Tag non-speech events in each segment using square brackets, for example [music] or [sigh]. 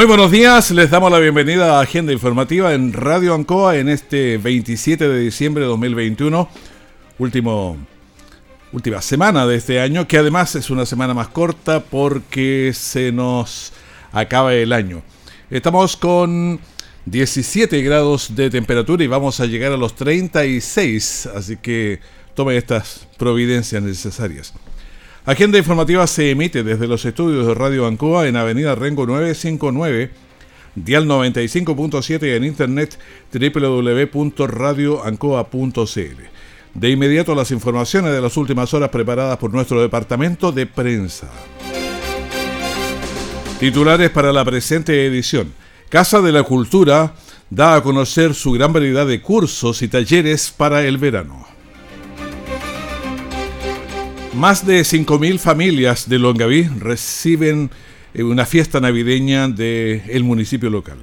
Muy buenos días, les damos la bienvenida a Agenda Informativa en Radio Ancoa en este 27 de diciembre de 2021, último, última semana de este año, que además es una semana más corta porque se nos acaba el año. Estamos con 17 grados de temperatura y vamos a llegar a los 36, así que tome estas providencias necesarias. Agenda informativa se emite desde los estudios de Radio Ancoa en Avenida Rengo 959, dial 95.7 y en internet www.radioancoa.cl. De inmediato las informaciones de las últimas horas preparadas por nuestro departamento de prensa. Titulares para la presente edición. Casa de la Cultura da a conocer su gran variedad de cursos y talleres para el verano. Más de 5.000 familias de Longaví reciben eh, una fiesta navideña del municipio local.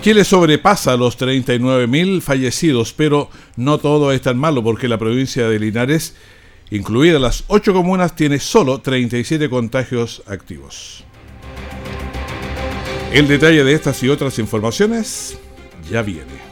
Chile sobrepasa los 39.000 fallecidos, pero no todo es tan malo porque la provincia de Linares, incluidas las 8 comunas, tiene solo 37 contagios activos. El detalle de estas y otras informaciones ya viene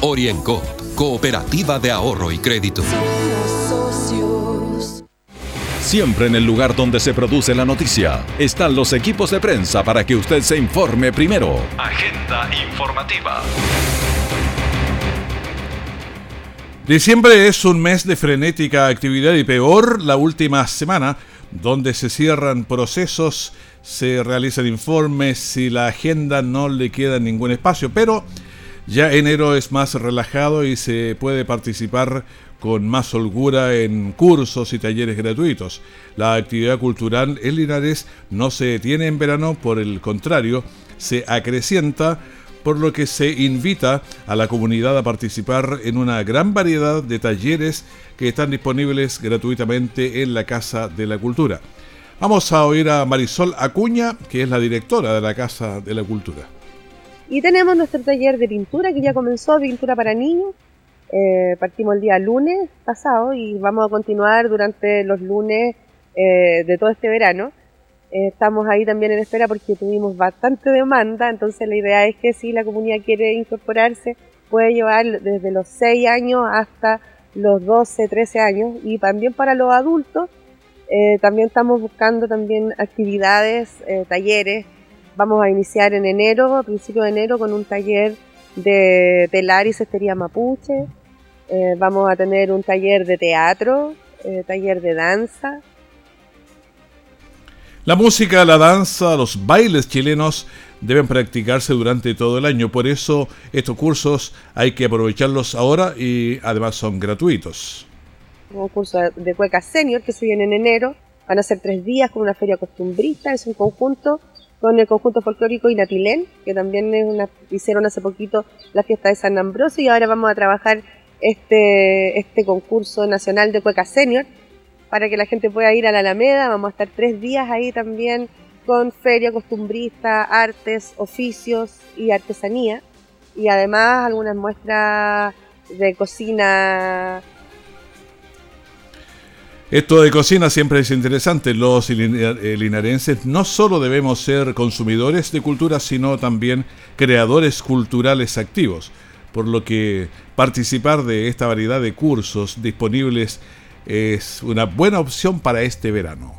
Oriencop Cooperativa de Ahorro y Crédito. Siempre en el lugar donde se produce la noticia están los equipos de prensa para que usted se informe primero. Agenda informativa. Diciembre es un mes de frenética actividad y peor la última semana, donde se cierran procesos, se realizan informes y la agenda no le queda ningún espacio, pero ya enero es más relajado y se puede participar con más holgura en cursos y talleres gratuitos. La actividad cultural en Linares no se detiene en verano, por el contrario, se acrecienta, por lo que se invita a la comunidad a participar en una gran variedad de talleres que están disponibles gratuitamente en la Casa de la Cultura. Vamos a oír a Marisol Acuña, que es la directora de la Casa de la Cultura. Y tenemos nuestro taller de pintura que ya comenzó, pintura para niños. Eh, partimos el día lunes pasado y vamos a continuar durante los lunes eh, de todo este verano. Eh, estamos ahí también en espera porque tuvimos bastante demanda, entonces la idea es que si la comunidad quiere incorporarse, puede llevar desde los 6 años hasta los 12, 13 años y también para los adultos. también estamos buscando también actividades, talleres Vamos a iniciar en enero, a principios de enero, con un taller de telar y cestería mapuche. Eh, vamos a tener un taller de teatro, eh, taller de danza. La música, la danza, los bailes chilenos deben practicarse durante todo el año. Por eso estos cursos hay que aprovecharlos ahora y además son gratuitos. Un curso de cueca senior que se viene en enero. Van a ser tres días con una feria costumbrista. Es un conjunto con el conjunto folclórico Inatilén, que también hicieron hace poquito la fiesta de San Ambrosio y ahora vamos a trabajar este, este concurso nacional de cueca senior para que la gente pueda ir a la Alameda. Vamos a estar tres días ahí también con feria costumbrista, artes, oficios y artesanía. Y además algunas muestras de cocina esto de cocina siempre es interesante. Los eh, linarenses no solo debemos ser consumidores de cultura, sino también creadores culturales activos. Por lo que participar de esta variedad de cursos disponibles es una buena opción para este verano.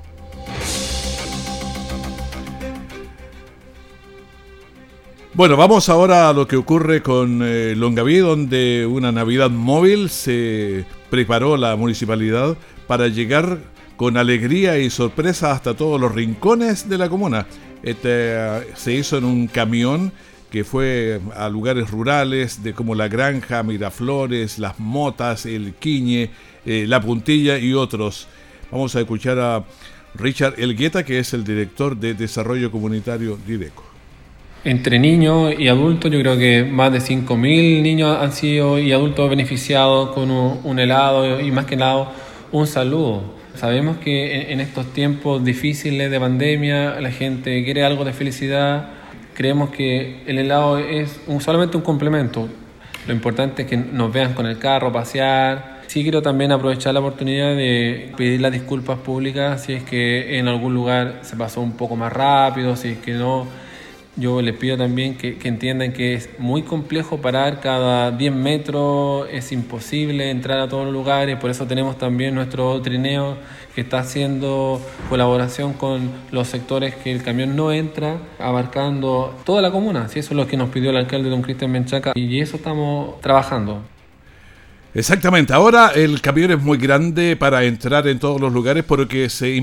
Bueno, vamos ahora a lo que ocurre con eh, Longaví, donde una Navidad móvil se preparó la municipalidad para llegar con alegría y sorpresa hasta todos los rincones de la comuna. Este, se hizo en un camión que fue a lugares rurales de como La Granja, Miraflores, Las Motas, El Quiñe, eh, La Puntilla y otros. Vamos a escuchar a Richard Elgueta, que es el director de Desarrollo Comunitario Direco. Entre niños y adultos, yo creo que más de 5.000 niños han sido y adultos beneficiados con un, helado y más que helado, un saludo. Sabemos que en, estos tiempos difíciles de pandemia la gente quiere algo de felicidad. Creemos que el helado es solamente un complemento. Lo importante es que nos vean con el carro, pasear. Sí quiero también aprovechar la oportunidad de pedir las disculpas públicas si es que en algún lugar se pasó un poco más rápido, si es que no yo les pido también que, entiendan que es muy complejo parar cada 10 metros, es imposible entrar a todos los lugares, por eso tenemos también nuestro trineo que está haciendo colaboración con los sectores que el camión no entra, abarcando toda la comuna. Si eso es lo que nos pidió el alcalde don Cristian Menchaca y eso estamos trabajando. Exactamente, ahora el camión es muy grande para entrar en todos los lugares porque se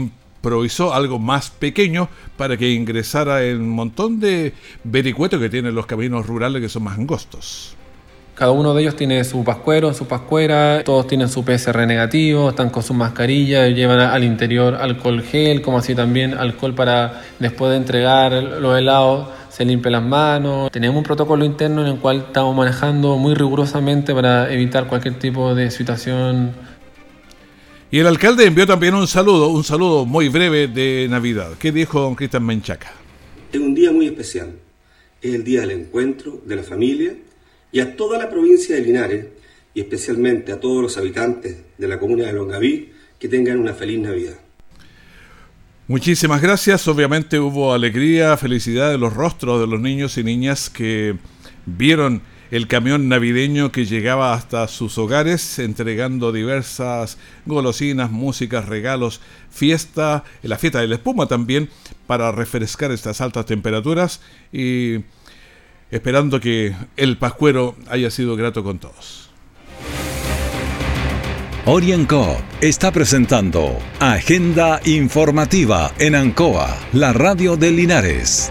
improvisó algo más pequeño para que ingresara en un montón de vericuetos que tienen los caminos rurales que son más angostos. Cada uno de ellos tiene su pascuero, su pascuera, todos tienen su PCR negativo, están con su mascarilla, llevan al interior alcohol gel, como así también alcohol para después de entregar los helados se limpie las manos. Tenemos un protocolo interno en el cual estamos manejando muy rigurosamente para evitar cualquier tipo de situación y el alcalde envió también un saludo, un saludo muy breve de Navidad. ¿Qué dijo don Cristian Menchaca? Es un día muy especial. Es el día del encuentro de la familia y a toda la provincia de Linares y especialmente a todos los habitantes de la comuna de Longaví que tengan una feliz Navidad. Muchísimas gracias. Obviamente hubo alegría, felicidad en los rostros de los niños y niñas que vieron el camión navideño que llegaba hasta sus hogares entregando diversas golosinas, músicas, regalos, fiesta, la fiesta de la espuma también para refrescar estas altas temperaturas y esperando que el pascuero haya sido grato con todos. Orienco está presentando Agenda Informativa en Ancoa, la radio de Linares.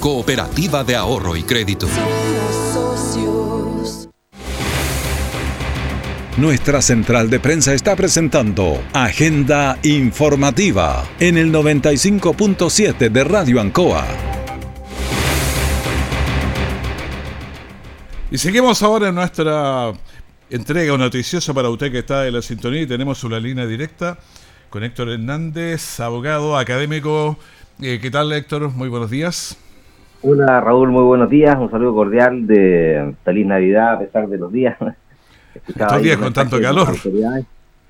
Cooperativa de Ahorro y Crédito. Nuestra central de prensa está presentando Agenda Informativa en el 95.7 de Radio Ancoa. Y seguimos ahora en nuestra entrega noticiosa para usted que está en la sintonía y tenemos una línea directa con Héctor Hernández, abogado académico. Eh, ¿Qué tal Héctor? Muy buenos días. Hola Raúl, muy buenos días. Un saludo cordial de feliz Navidad a pesar de los días. [laughs] Estos días con tanto calor.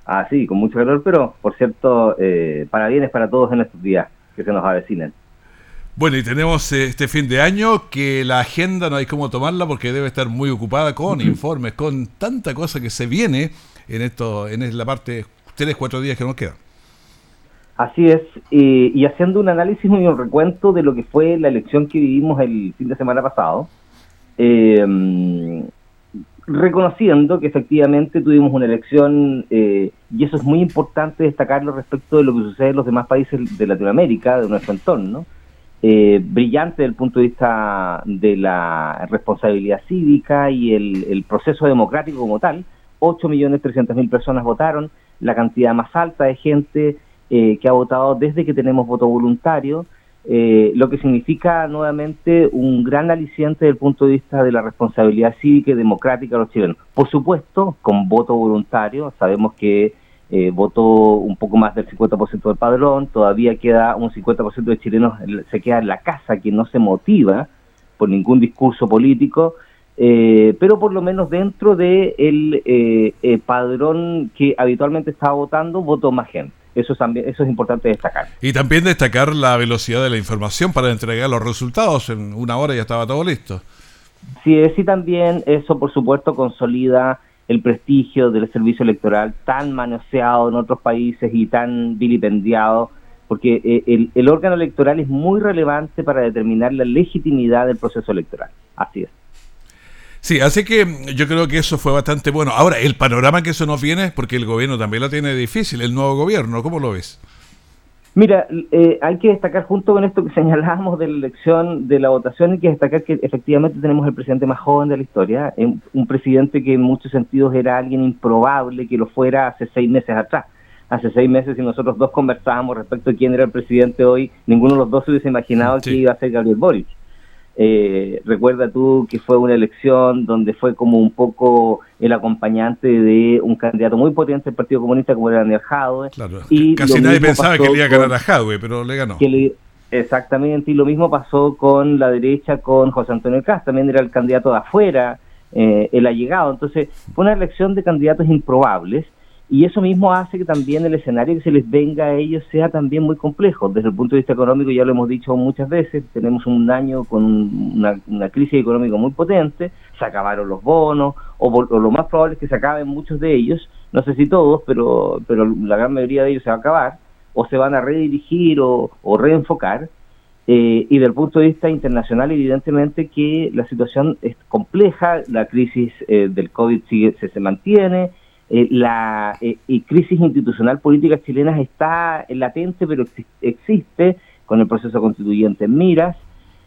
Ah, sí, con mucho calor, pero por cierto, eh, para bienes para todos en estos días que se nos avecinan. Bueno, y tenemos eh, este fin de año que la agenda no hay cómo tomarla porque debe estar muy ocupada con informes, con tanta cosa que se viene en esto, en la parte tres, cuatro días que nos quedan. Así es, y haciendo un análisis y un recuento de lo que fue la elección que vivimos el fin de semana pasado, eh, reconociendo que efectivamente tuvimos una elección, eh, y eso es muy importante destacarlo respecto de lo que sucede en los demás países de Latinoamérica, de nuestro entorno, eh, brillante desde el punto de vista de la responsabilidad cívica y el, el proceso democrático como tal. 8.300.000 personas votaron, la cantidad más alta de gente eh, que ha votado desde que tenemos voto voluntario, eh, lo que significa nuevamente un gran aliciente desde el punto de vista de la responsabilidad cívica y democrática de los chilenos. Por supuesto, con voto voluntario, sabemos que eh, votó un poco más del 50% del padrón, todavía queda un 50% de chilenos, se queda en la casa, que no se motiva por ningún discurso político, eh, pero por lo menos dentro del de eh, eh, padrón que habitualmente estaba votando, votó más gente. Eso, también, eso es importante destacar. Y también destacar la velocidad de la información para entregar los resultados. En una hora ya estaba todo listo. Sí, es y también eso, por supuesto, consolida el prestigio del servicio electoral tan manoseado en otros países y tan vilipendiado, porque eh, el, el órgano electoral es muy relevante para determinar la legitimidad del proceso electoral. Así es. Sí, así que yo creo que eso fue bastante bueno. Ahora, el panorama que eso nos viene, porque el gobierno también lo tiene difícil, el nuevo gobierno, ¿cómo lo ves? Mira, eh, hay que destacar junto con esto que [laughs] señalábamos de la elección, de la votación, hay que destacar que efectivamente tenemos el presidente más joven de la historia, un presidente que en muchos sentidos era alguien improbable que lo fuera hace seis meses atrás. Hace seis meses, si nosotros dos conversábamos respecto de quién era el presidente hoy, ninguno de los dos se hubiese imaginado que iba a ser Gabriel Boric. Eh, recuerda tú que fue una elección donde fue como un poco el acompañante de un candidato muy potente del Partido Comunista como era Daniel Jadwe. y [laughs] casi nadie pensaba que le iba a ganar a Jadwe, pero le ganó. exactamente, y lo mismo pasó con la derecha, con José Antonio Cast, también era el candidato de afuera, eh, él ha llegado. Entonces, fue una elección de candidatos improbables y eso mismo hace que también el escenario que se les venga a ellos sea también muy complejo. Desde el punto de vista económico, ya lo hemos dicho muchas veces, tenemos un año con una, crisis económica muy potente, se acabaron los bonos, o, lo más probable es que se acaben muchos de ellos, no sé si todos, pero, pero la gran mayoría de ellos se va a acabar, o se van a redirigir o, reenfocar. Eh, y del punto de vista internacional, evidentemente que la situación es compleja, la crisis eh, del COVID sigue, se mantiene, eh, la eh, crisis institucional política chilena está latente, pero existe con el proceso constituyente en miras.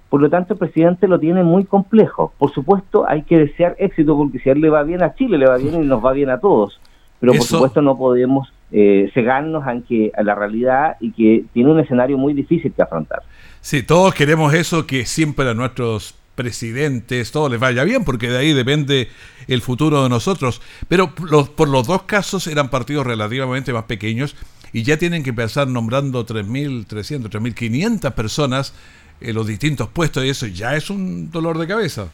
Por lo tanto, el presidente lo tiene muy complejo. Por supuesto, hay que desear éxito, porque si a él le va bien a Chile, le va bien y nos va bien a todos. Pero por supuesto no podemos eh, cegarnos ante a la realidad y que tiene un escenario muy difícil que afrontar. Sí, todos queremos eso, que siempre a nuestros presidentes, todo les vaya bien, porque de ahí depende el futuro de nosotros. Pero los, por los dos casos eran partidos relativamente más pequeños y ya tienen que empezar nombrando 3.300, 3.500 personas en los distintos puestos y eso ya es un dolor de cabeza.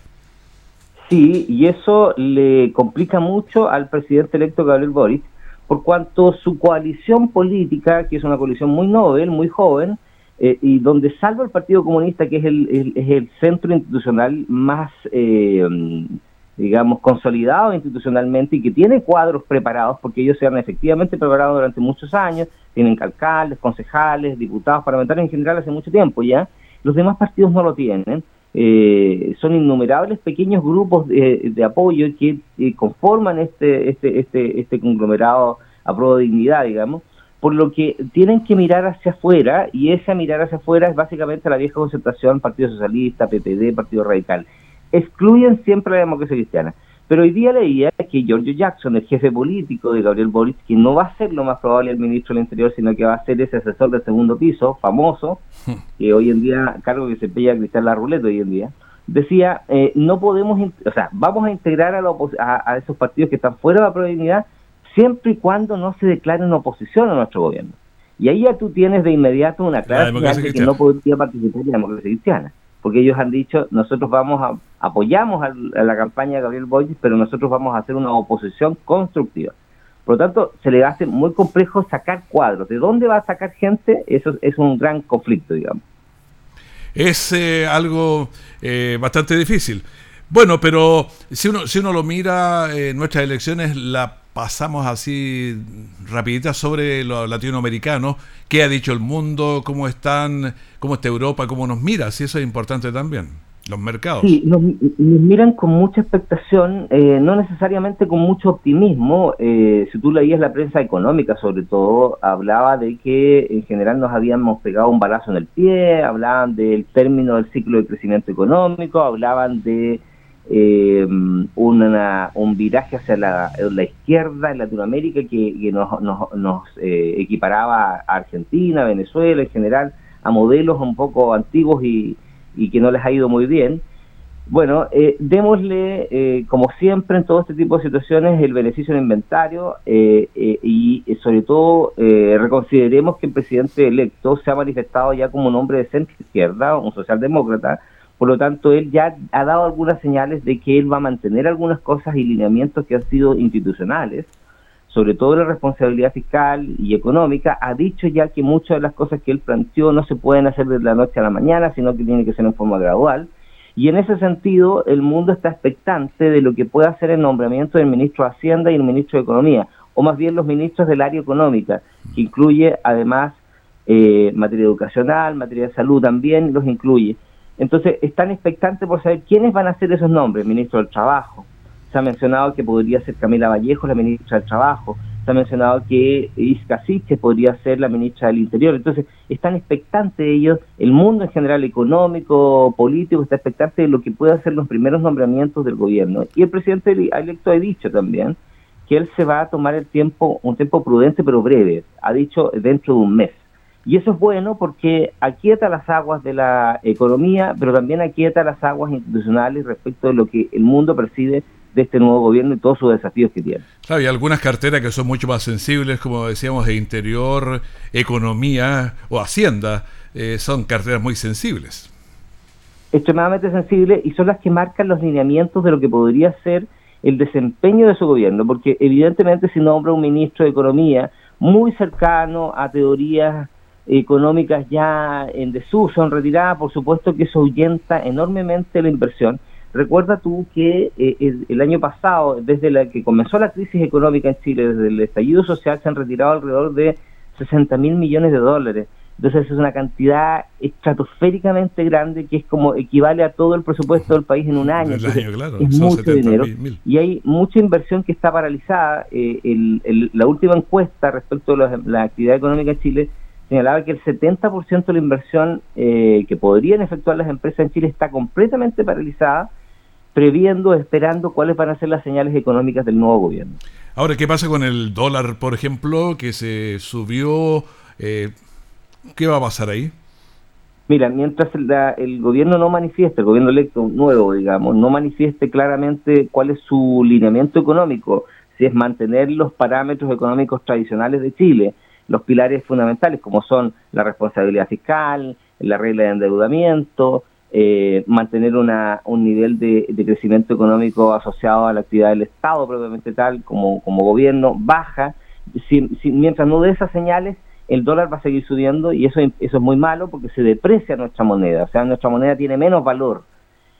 Sí, y eso le complica mucho al presidente electo Gabriel Boric, por cuanto su coalición política, que es una coalición muy novel, muy joven, eh, y donde salvo el Partido Comunista, que es el, es el centro institucional más, eh, digamos, consolidado institucionalmente y que tiene cuadros preparados, porque ellos se han efectivamente preparado durante muchos años, tienen alcaldes, concejales, diputados, parlamentarios en general hace mucho tiempo ya, los demás partidos no lo tienen. Eh, son innumerables pequeños grupos de, de apoyo que conforman este, este, este, este conglomerado a prueba de dignidad, digamos, por lo que tienen que mirar hacia afuera y esa mirar hacia afuera es básicamente la vieja concentración Partido Socialista, PPD, Partido Radical. Excluyen siempre la democracia cristiana. Pero hoy día leía que Giorgio Jackson, el jefe político de Gabriel Boric, que no va a ser lo más probable el ministro del Interior, sino que va a ser ese asesor del segundo piso, famoso, [laughs] que hoy en día, cargo que se pilla Cristian La Ruleta hoy en día, decía, eh, no podemos, o sea, vamos a integrar a, a, a, esos partidos que están fuera de la probabilidad siempre y cuando no se declaren oposición a nuestro gobierno. Y ahí ya tú tienes de inmediato una clara señal de que no podría participar en la democracia cristiana, porque ellos han dicho, nosotros vamos a, apoyamos a, la campaña de Gabriel Boric, pero nosotros vamos a hacer una oposición constructiva. Por lo tanto, se le hace muy complejo sacar cuadros. ¿De dónde va a sacar gente? Eso es un gran conflicto, digamos. Es eh, algo eh, bastante difícil. Bueno, pero si uno, si uno lo mira, en eh, nuestras elecciones, la pasamos así rapiditas sobre lo latinoamericano, qué ha dicho el mundo, cómo están, cómo está Europa, cómo nos mira, si eso es importante también, los mercados. Sí, nos, miran con mucha expectación, eh, no necesariamente con mucho optimismo. Eh, si tú leías la prensa económica, sobre todo, hablaba de que en general nos habíamos pegado un balazo en el pie, hablaban del término del ciclo de crecimiento económico, hablaban de eh, un viraje hacia la, izquierda en Latinoamérica que, nos, eh, equiparaba a Argentina, Venezuela en general, a modelos un poco antiguos y, que no les ha ido muy bien. Bueno, eh, démosle, eh, como siempre en todo este tipo de situaciones, el beneficio del inventario y sobre todo reconsideremos que el presidente electo se ha manifestado ya como un hombre de centro izquierda, un socialdemócrata, Por lo tanto, él ya ha dado algunas señales de que él va a mantener algunas cosas y lineamientos que han sido institucionales, sobre todo la responsabilidad fiscal y económica, ha dicho ya que muchas de las cosas que él planteó no se pueden hacer de la noche a la mañana, sino que tiene que ser en forma gradual. Y en ese sentido, el mundo está expectante de lo que pueda hacer el nombramiento del ministro de Hacienda y el ministro de Economía, o más bien los ministros del área económica, que incluye además eh, materia educacional, materia de salud también, los incluye. Entonces, están expectantes por saber quiénes van a ser esos nombres, ministro del Trabajo, se ha mencionado que podría ser Camila Vallejo, la ministra del Trabajo. Se ha mencionado que Isca Siche podría ser la ministra del Interior. Entonces, están expectantes ellos, el mundo en general económico, político, está expectante de lo que puedan ser los primeros nombramientos del gobierno. Y el presidente electo ha dicho también que él se va a tomar el tiempo, un tiempo prudente pero breve, ha dicho dentro de un mes. Y eso es bueno porque aquieta las aguas de la economía, pero también aquieta las aguas institucionales respecto de lo que el mundo percibe de este nuevo gobierno y todos sus desafíos que tiene. Claro, y algunas carteras que son mucho más sensibles, como decíamos, de interior, economía o hacienda, eh, son carteras muy sensibles. Extremadamente sensibles y son las que marcan los lineamientos de lo que podría ser el desempeño de su gobierno, porque evidentemente si nombra un ministro de Economía muy cercano a teorías económicas ya en desuso, en retirada, por supuesto que eso ahuyenta enormemente la inversión Recuerda tú que eh, el, año pasado, desde la que comenzó la crisis económica en Chile, desde el estallido social, se han retirado alrededor de 60 mil millones de dólares. Entonces es una cantidad estratosféricamente grande que es como equivale a todo el presupuesto del país en un año. es mucho dinero. Y hay mucha inversión que está paralizada. Eh, la última encuesta respecto a la, actividad económica en Chile señalaba que el 70% de la inversión eh, que podrían efectuar las empresas en Chile está completamente paralizada previendo, esperando cuáles van a ser las señales económicas del nuevo gobierno. Ahora, ¿qué pasa con el dólar, por ejemplo, que se subió? Eh, ¿Qué va a pasar ahí? Mira, mientras el gobierno no manifieste, el gobierno electo nuevo, digamos, no manifieste claramente cuál es su lineamiento económico, si es mantener los parámetros económicos tradicionales de Chile, los pilares fundamentales como son la responsabilidad fiscal, la regla de endeudamiento, eh, mantener una, un nivel de, crecimiento económico asociado a la actividad del Estado propiamente tal, como, como gobierno, baja. Si, mientras no dé esas señales, el dólar va a seguir subiendo y eso, eso es muy malo porque se deprecia nuestra moneda, o sea, nuestra moneda tiene menos valor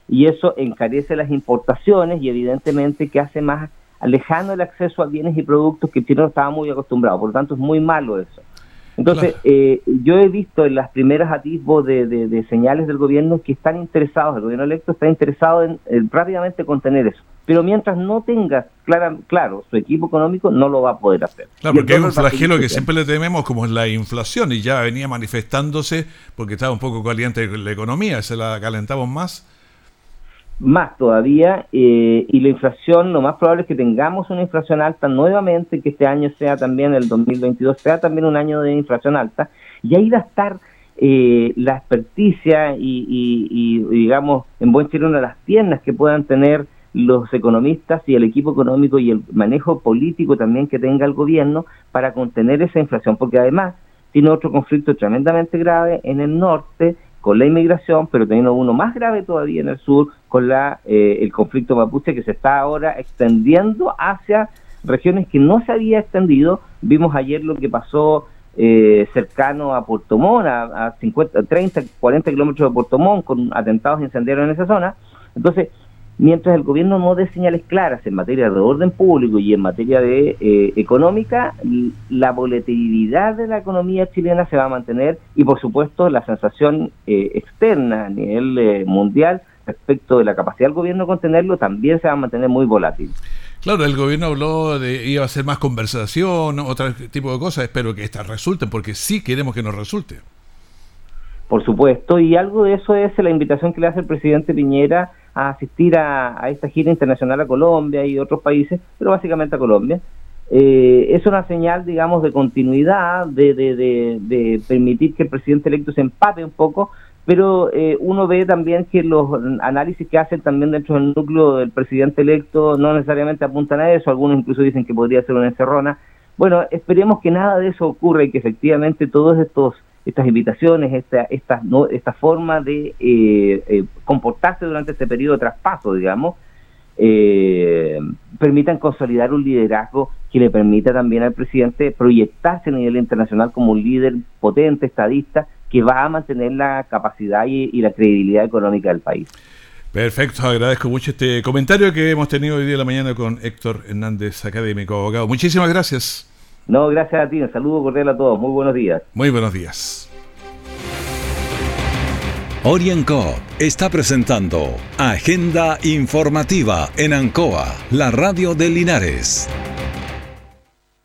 y eso encarece las importaciones y evidentemente que hace más alejando el acceso a bienes y productos que Chile no estaba muy acostumbrado, por lo tanto es muy malo eso. Entonces, eh, yo he visto en las primeras atisbos de, señales del gobierno que están interesados, el gobierno electo está interesado en, rápidamente contener eso. Pero mientras no tenga clara, claro su equipo económico, no lo va a poder hacer. Claro, porque hay un flagelo que siempre le tememos como es la inflación y ya venía manifestándose porque estaba un poco caliente la economía, se la calentamos más más todavía eh, y la inflación lo más probable es que tengamos una inflación alta nuevamente que este año sea también el 2022 sea también un año de inflación alta y ahí va a estar eh, la experticia y, digamos en buen chile de las piernas que puedan tener los economistas y el equipo económico y el manejo político también que tenga el gobierno para contener esa inflación porque además tiene otro conflicto tremendamente grave en el norte con la inmigración, pero teniendo uno más grave todavía en el sur, con la, eh, el conflicto mapuche que se está ahora extendiendo hacia regiones que no se había extendido. Vimos ayer lo que pasó eh, cercano a Puerto Montt, a, 50, 30, 40 kilómetros de Puerto Montt, con atentados incendiarios en esa zona. Entonces, mientras el gobierno no dé señales claras en materia de orden público y en materia de eh, económica, la volatilidad de la economía chilena se va a mantener y por supuesto la sensación eh, externa a nivel eh, mundial respecto de la capacidad del gobierno de contenerlo también se va a mantener muy volátil. Claro, el gobierno habló de iba a hacer más conversación, otro tipo de cosas, espero que estas resulten porque sí queremos que nos resulte. Por supuesto, y algo de eso es la invitación que le hace el presidente Piñera a asistir a, esta gira internacional a Colombia y otros países, pero básicamente a Colombia. Eh, es una señal, digamos, de continuidad, de, de, permitir que el presidente electo se empate un poco, pero eh, uno ve también que los análisis que hacen también dentro del núcleo del presidente electo no necesariamente apuntan a eso, algunos incluso dicen que podría ser una encerrona. Bueno, esperemos que nada de eso ocurra y que efectivamente todos estos estas invitaciones, esta, esta, no, esta forma de eh, eh, comportarse durante este periodo de traspaso, digamos, eh, permitan consolidar un liderazgo que le permita también al presidente proyectarse a nivel internacional como un líder potente, estadista, que va a mantener la capacidad y, y la credibilidad económica del país. Perfecto, agradezco mucho este comentario que hemos tenido hoy día de la mañana con Héctor Hernández, académico abogado. Muchísimas gracias. No, gracias a ti, un saludo cordial a todos, muy buenos días. Muy buenos días. Orienco está presentando Agenda Informativa en Ancoa, la radio de Linares.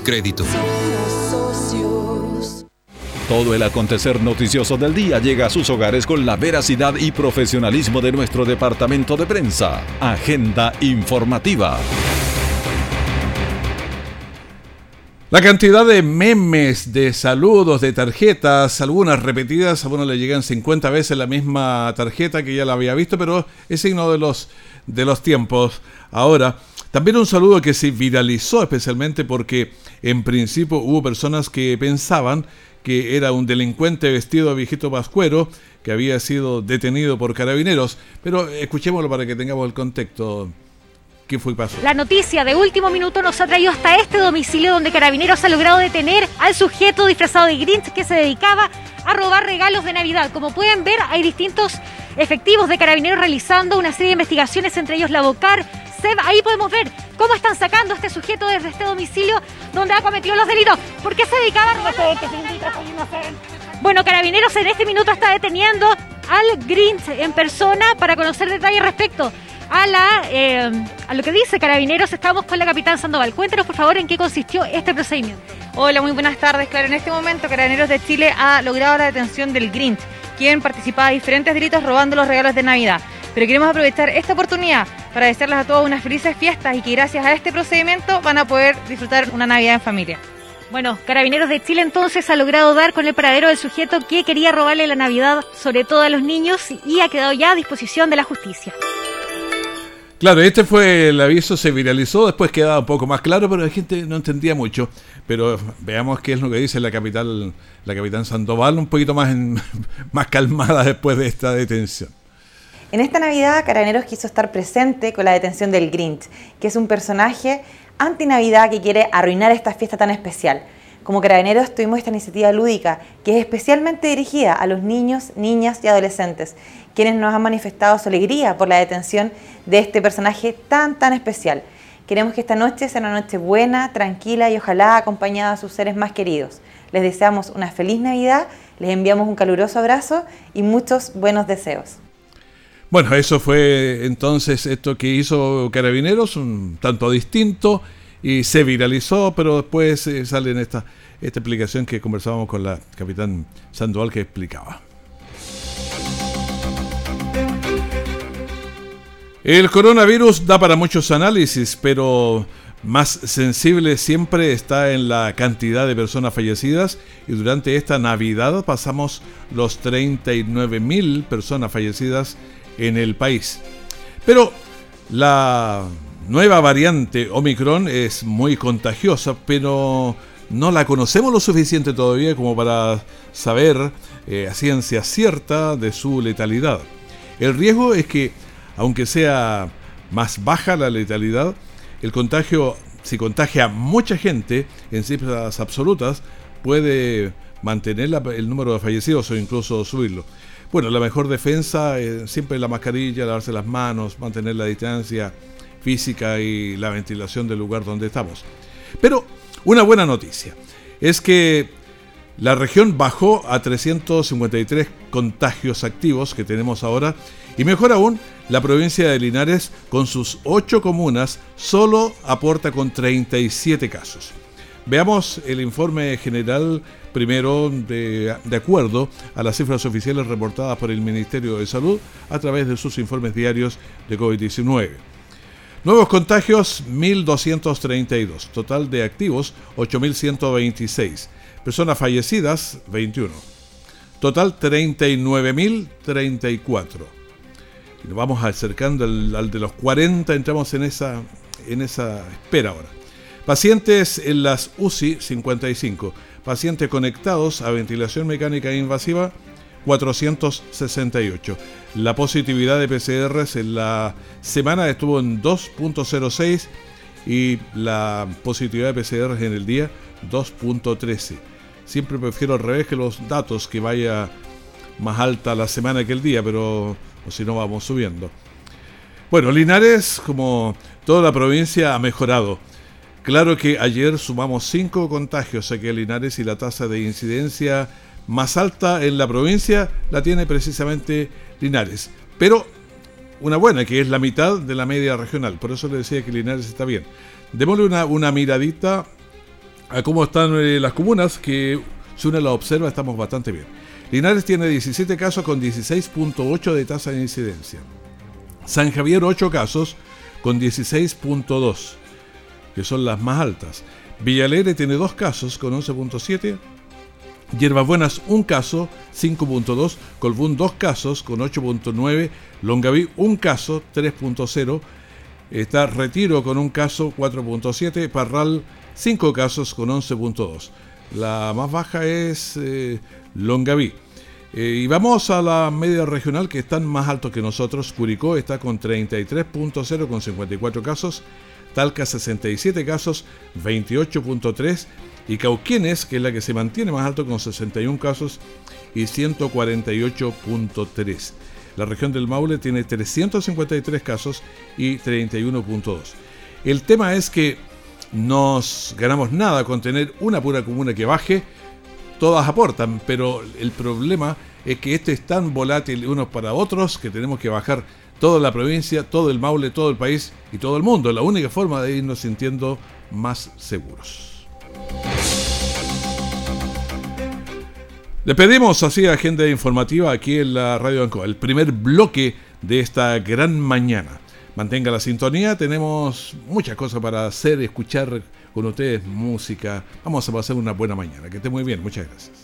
crédito. Todo el acontecer noticioso del día llega a sus hogares con la veracidad y profesionalismo de nuestro departamento de prensa. Agenda informativa. La cantidad de memes, de saludos, de tarjetas, algunas repetidas, a uno le llegan 50 veces la misma tarjeta que ya la había visto, pero es signo de los, de los tiempos. Ahora, también un saludo que se viralizó especialmente porque en principio hubo personas que pensaban que era un delincuente vestido de viejito pascuero que había sido detenido por carabineros, pero escuchémoslo para que tengamos el contexto. ¿Qué fue pasó? La noticia de último minuto nos ha traído hasta este domicilio donde Carabineros ha logrado detener al sujeto disfrazado de Grinch que se dedicaba a robar regalos de Navidad. Como pueden ver, hay distintos efectivos de Carabineros realizando una serie de investigaciones, entre ellos la Bocar, Ahí podemos ver cómo están sacando a este sujeto desde este domicilio donde ha cometido los delitos. ¿Por qué se dedicaba a robar? Bueno, Carabineros en este minuto está deteniendo al Grinch en persona para conocer detalles respecto a, la, eh, a lo que dice Carabineros. Estamos con la capitán Sandoval. Cuéntenos, por favor, en qué consistió este procedimiento. Hola, muy buenas tardes. Claro, en este momento Carabineros de Chile ha logrado la detención del Grinch, quien participaba de diferentes delitos robando los regalos de Navidad. Pero queremos aprovechar esta oportunidad para desearles a todos unas felices fiestas y que gracias a este procedimiento van a poder disfrutar una Navidad en familia. Bueno, Carabineros de Chile entonces ha logrado dar con el paradero del sujeto que quería robarle la Navidad, sobre todo a los niños, y ha quedado ya a disposición de la justicia. Claro, este fue el aviso, se viralizó, después quedaba un poco más claro, pero la gente no entendía mucho. Pero veamos qué es lo que dice la capital, la capitán Sandoval, un poquito más, en- [laughs] más calmada después de esta detención. En esta Navidad, Carabineros quiso estar presente con la detención del Grinch, que es un personaje anti-Navidad que quiere arruinar esta fiesta tan especial. Como Carabineros tuvimos esta iniciativa lúdica que es especialmente dirigida a los niños, niñas y adolescentes, quienes nos han manifestado su alegría por la detención de este personaje tan, tan especial. Queremos que esta noche sea una noche buena, tranquila y ojalá acompañada de sus seres más queridos. Les deseamos una feliz Navidad, les enviamos un caluroso abrazo y muchos buenos deseos. Bueno, eso fue entonces esto que hizo Carabineros, un tanto distinto, y se viralizó, pero después eh, sale en esta, esta explicación que conversábamos con la capitán Sandoval que explicaba. El coronavirus da para muchos análisis, pero más sensible siempre está en la cantidad de personas fallecidas y durante esta Navidad pasamos los 39.000 personas fallecidas en el país. Pero la nueva variante Omicron es muy contagiosa, pero no la conocemos lo suficiente todavía como para saber eh, a ciencia cierta de su letalidad. El riesgo es que, aunque sea más baja la letalidad, el contagio, si contagia a mucha gente en cifras absolutas, puede mantener el número de fallecidos o incluso subirlo. Bueno, la mejor defensa es siempre la mascarilla, lavarse las manos, mantener la distancia física y la ventilación del lugar donde estamos. Pero una buena noticia es que la región bajó a 353 contagios activos que tenemos ahora y mejor aún, la provincia de Linares con sus 8 comunas solo aporta con 37 casos. Veamos el informe general primero de, acuerdo a las cifras oficiales reportadas por el Ministerio de Salud a través de sus informes diarios de COVID-19. Nuevos contagios 1.232, total de activos 8.126, personas fallecidas 21, total 39.034. Y nos vamos acercando al, al de los 40, entramos en esa, en esa espera ahora. Pacientes en las UCI 55. Pacientes conectados a ventilación mecánica invasiva 468. La positividad de PCRs en la semana estuvo en 2.06 y la positividad de PCRs en el día 2.13. Siempre prefiero al revés que los datos que vaya más alta la semana que el día, pero si no vamos subiendo. Bueno, Linares, como toda la provincia, ha mejorado. Claro que ayer sumamos cinco contagios aquí en Linares y la tasa de incidencia más alta en la provincia la tiene precisamente Linares. Pero una buena, que es la mitad de la media regional. Por eso le decía que Linares está bien. Démosle una, miradita a cómo están eh, las comunas, que si uno la observa estamos bastante bien. Linares tiene 17 casos con 16.8 de tasa de incidencia. San Javier 8 casos con 16.2 que son las más altas. Villalegre tiene dos casos con 11.7. Hierbas Buenas un caso, 5.2. Colbún dos casos con 8.9. Longaví un caso, 3.0. Está Retiro con un caso, 4.7. Parral, 5 casos con 11.2. La más baja es eh, Longaví. Eh, y vamos a la media regional que están más altos que nosotros. Curicó está con 33.0 con 54 casos. Talca 67 casos, 28.3 y Cauquienes, que es la que se mantiene más alto con 61 casos y 148.3. La región del Maule tiene 353 casos y 31.2. El tema es que nos ganamos nada con tener una pura comuna que baje, todas aportan, pero el problema es que esto es tan volátil unos para otros que tenemos que bajar toda la provincia, todo el Maule, todo el país y todo el mundo. La única forma de irnos sintiendo más seguros. Le pedimos así agenda informativa aquí en la Radio Ancoa, el primer bloque de esta gran mañana. Mantenga la sintonía, tenemos muchas cosas para hacer, escuchar con ustedes música. Vamos a pasar una buena mañana. Que esté muy bien, muchas gracias.